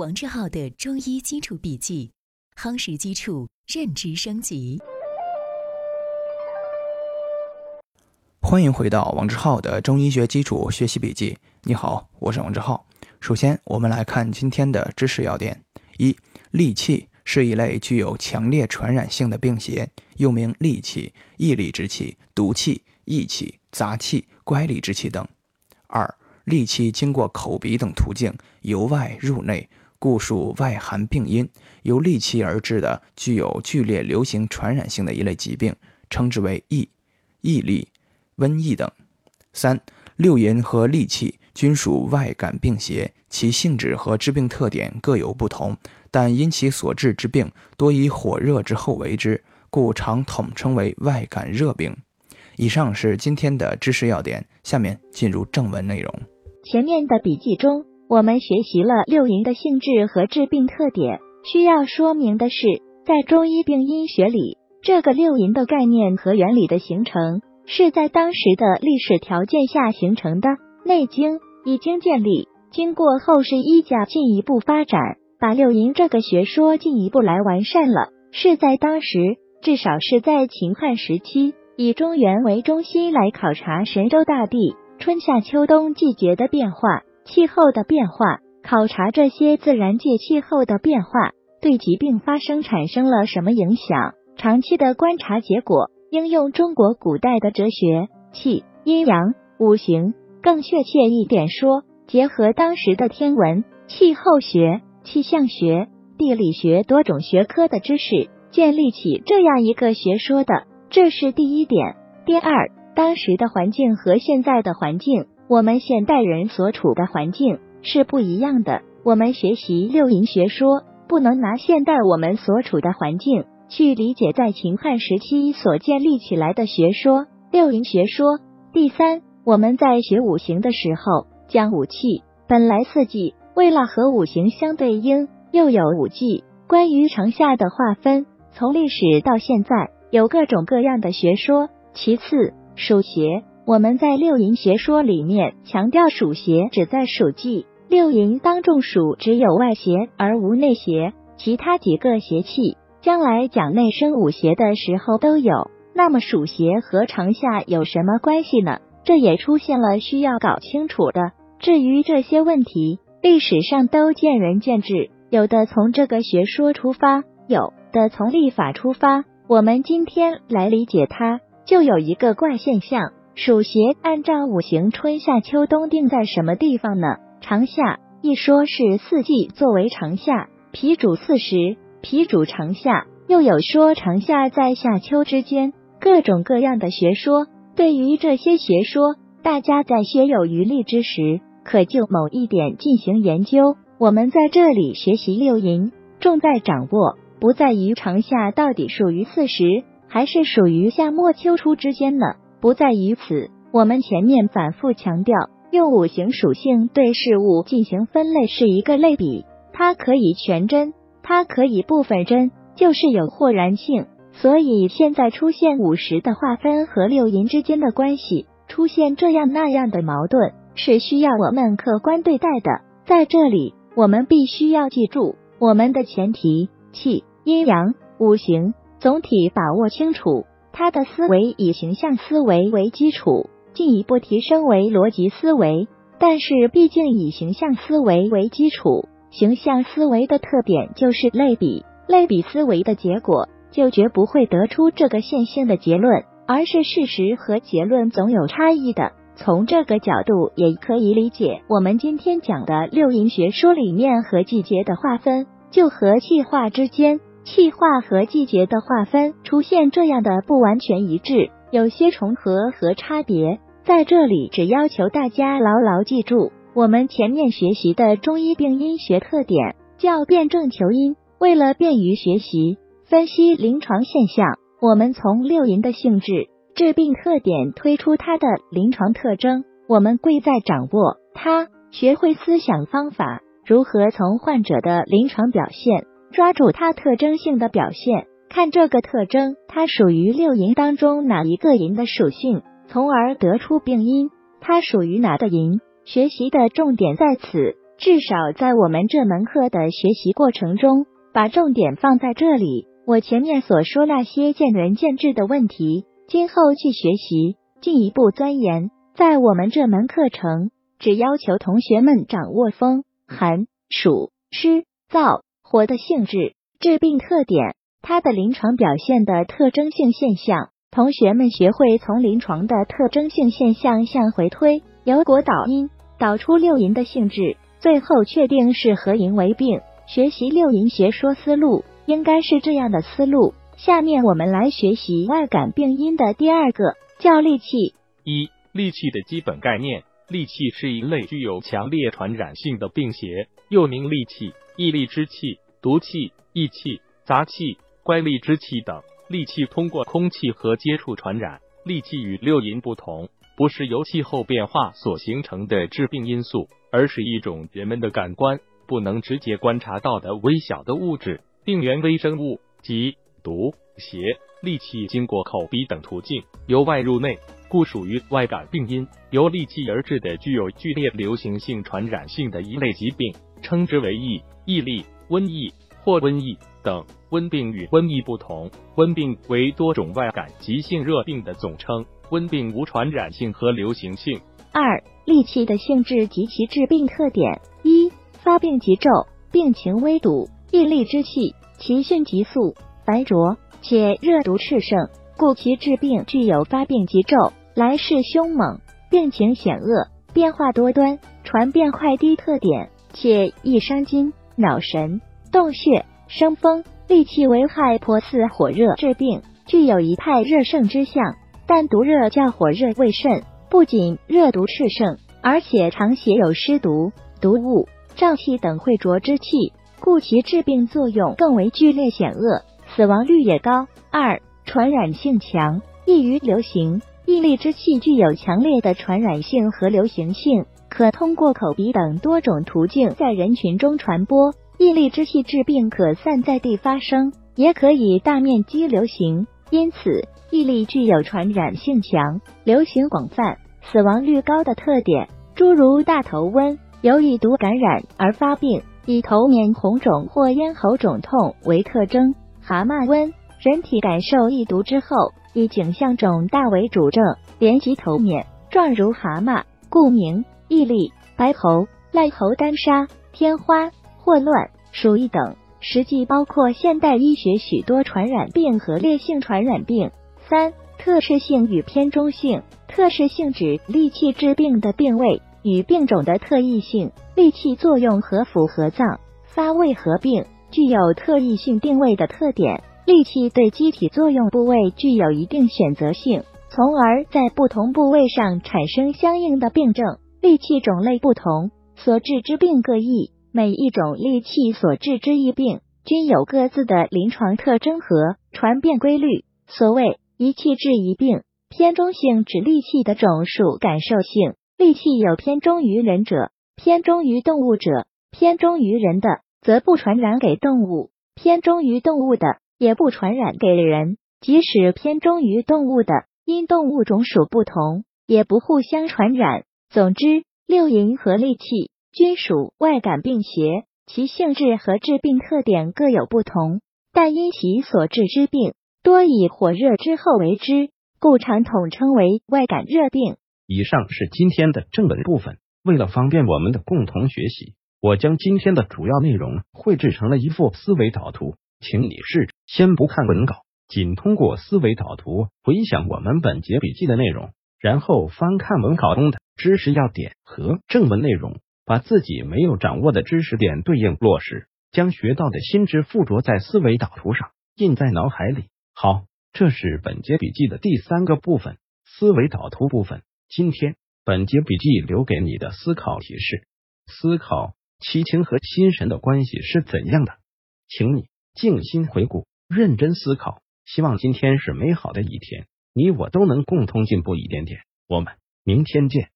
王志浩的中医基础笔记，夯实基础，认知升级。欢迎回到王志浩的中医学基础学习笔记。你好，我是王志浩。首先，我们来看今天的知识要点：一、戾气是一类具有强烈传染性的病邪，又名戾气、疫痢之气、毒气、疫气、杂气、乖戾之气等。二、戾气经过口鼻等途径由外入内。故属外寒病因，由戾气而致的具有剧烈流行传染性的一类疾病，称之为疫、疫痢、瘟疫等。三、六淫和戾气均属外感病邪，其性质和致病特点各有不同，但因其所致之病多以火热之后为之，故常统称为外感热病。以上是今天的知识要点，下面进入正文内容。前面的笔记中。我们学习了六淫的性质和致病特点。需要说明的是，在中医病因学里，这个六淫的概念和原理的形成，是在当时的历史条件下形成的。《内经》已经建立，经过后世医家进一步发展，把六淫这个学说进一步来完善了。是在当时，至少是在秦汉时期，以中原为中心来考察神州大地春夏秋冬季节的变化。气候的变化，考察这些自然界气候的变化对疾病发生产生了什么影响？长期的观察结果，应用中国古代的哲学、气、阴阳、五行，更确切一点说，结合当时的天文、气候学、气象学、地理学多种学科的知识，建立起这样一个学说的，这是第一点。第二，当时的环境和现在的环境。我们现代人所处的环境是不一样的。我们学习六淫学说，不能拿现代我们所处的环境去理解在秦汉时期所建立起来的学说六淫学说。第三，我们在学五行的时候，讲五气，本来四季，为了和五行相对应，又有五季。关于长夏的划分，从历史到现在，有各种各样的学说。其次，属邪。我们在六淫学说里面强调属邪只在属季，六淫当中属只有外邪而无内邪，其他几个邪气将来讲内生五邪的时候都有。那么属邪和长夏有什么关系呢？这也出现了需要搞清楚的。至于这些问题，历史上都见仁见智，有的从这个学说出发，有的从历法出发。我们今天来理解它，就有一个怪现象。属邪按照五行春夏秋冬定在什么地方呢？长夏一说是四季作为长夏，脾主四时，脾主长夏；又有说长夏在夏秋之间，各种各样的学说。对于这些学说，大家在学有余力之时，可就某一点进行研究。我们在这里学习六淫，重在掌握，不在于长夏到底属于四时，还是属于夏末秋初之间呢？不在于此，我们前面反复强调，用五行属性对事物进行分类是一个类比，它可以全真，它可以部分真，就是有豁然性。所以现在出现五十的划分和六淫之间的关系，出现这样那样的矛盾，是需要我们客观对待的。在这里，我们必须要记住我们的前提：气、阴阳、五行，总体把握清楚。他的思维以形象思维为基础，进一步提升为逻辑思维。但是，毕竟以形象思维为基础，形象思维的特点就是类比，类比思维的结果就绝不会得出这个线性的结论，而是事实和结论总有差异的。从这个角度，也可以理解我们今天讲的六淫学说里面和季节的划分，就和气化之间。气化和季节的划分出现这样的不完全一致，有些重合和差别。在这里，只要求大家牢牢记住我们前面学习的中医病因学特点，叫辨证求因。为了便于学习分析临床现象，我们从六淫的性质、治病特点推出它的临床特征。我们贵在掌握它，学会思想方法，如何从患者的临床表现。抓住它特征性的表现，看这个特征它属于六淫当中哪一个淫的属性，从而得出病因。它属于哪个淫？学习的重点在此。至少在我们这门课的学习过程中，把重点放在这里。我前面所说那些见仁见智的问题，今后去学习，进一步钻研。在我们这门课程，只要求同学们掌握风、寒、暑、湿、燥、火的性质、致病特点，它的临床表现的特征性现象。同学们学会从临床的特征性现象向回推，由果导因，导出六淫的性质，最后确定是何淫为病。学习六淫学说思路应该是这样的思路。下面我们来学习外感病因的第二个，叫戾气。一、戾气的基本概念。戾气是一类具有强烈传染性的病邪，又名戾气、异戾之气、毒气、异气、杂气、乖戾之气等。戾气通过空气和接触传染。戾气与六淫不同，不是由气候变化所形成的致病因素，而是一种人们的感官不能直接观察到的微小的物质——病原微生物及毒邪。戾气经过口鼻等途径由外入内，故属于外感病因。由戾气而致的具有剧烈流行性传染性的一类疾病，称之为疫、疫痢、瘟疫或瘟疫等。温病与瘟疫不同，温病为多种外感急性热病的总称，温病无传染性和流行性。二、戾气的性质及其致病特点：一、发病急骤，病情微堵，疫痢之气，其迅急速，白浊且热毒炽盛，故其致病具有发病急骤、来势凶猛、病情险恶、变化多端、传变快低特点，且易伤筋、脑神、动血、生风。戾气为害颇似火热治病，具有一派热盛之象，但毒热较火热未甚。不仅热毒炽盛，而且常携有湿毒、毒物、瘴气等秽浊之气，故其致病作用更为剧烈险恶，死亡率也高。二、传染性强，易于流行。疫痢之气具有强烈的传染性和流行性，可通过口鼻等多种途径在人群中传播。疫痢之气治病可散在地发生，也可以大面积流行，因此疫痢具有传染性强、流行广泛、死亡率高的特点。诸如大头瘟，由于毒感染而发病，以头面红肿或咽喉肿痛为特征；蛤蟆瘟，人体感受疫毒之后，以颈项肿大为主症，连及头面，状如蛤蟆，故名疫痢。白喉、癞喉单杀、天花。霍乱、鼠疫等，实际包括现代医学许多传染病和烈性传染病。三、特适性与偏中性。特适性指戾气治病的病位与病种的特异性，戾气作用合符合脏发位合并，具有特异性定位的特点。戾气对机体作用部位具有一定选择性，从而在不同部位上产生相应的病症。戾气种类不同，所致之病各异。每一种戾气所致之疫病，均有各自的临床特征和传变规律。所谓一气治一病，偏中性指戾气的种属感受性。戾气有偏中于人者，偏中于动物者。偏中于人的，则不传染给动物；偏中于动物的，也不传染给人。即使偏中于动物的，因动物种属不同，也不互相传染。总之，六淫和戾气。均属外感病邪，其性质和致病特点各有不同，但因其所致之病多以火热之后为之，故常统称为外感热病。以上是今天的正文部分。为了方便我们的共同学习，我将今天的主要内容绘制成了一幅思维导图，请你试着先不看文稿，仅通过思维导图回想我们本节笔记的内容，然后翻看文稿中的知识要点和正文内容。把自己没有掌握的知识点对应落实，将学到的新知附着在思维导图上，印在脑海里。好，这是本节笔记的第三个部分——思维导图部分。今天本节笔记留给你的思考提示：思考七情和心神的关系是怎样的？请你静心回顾，认真思考。希望今天是美好的一天，你我都能共同进步一点点。我们明天见。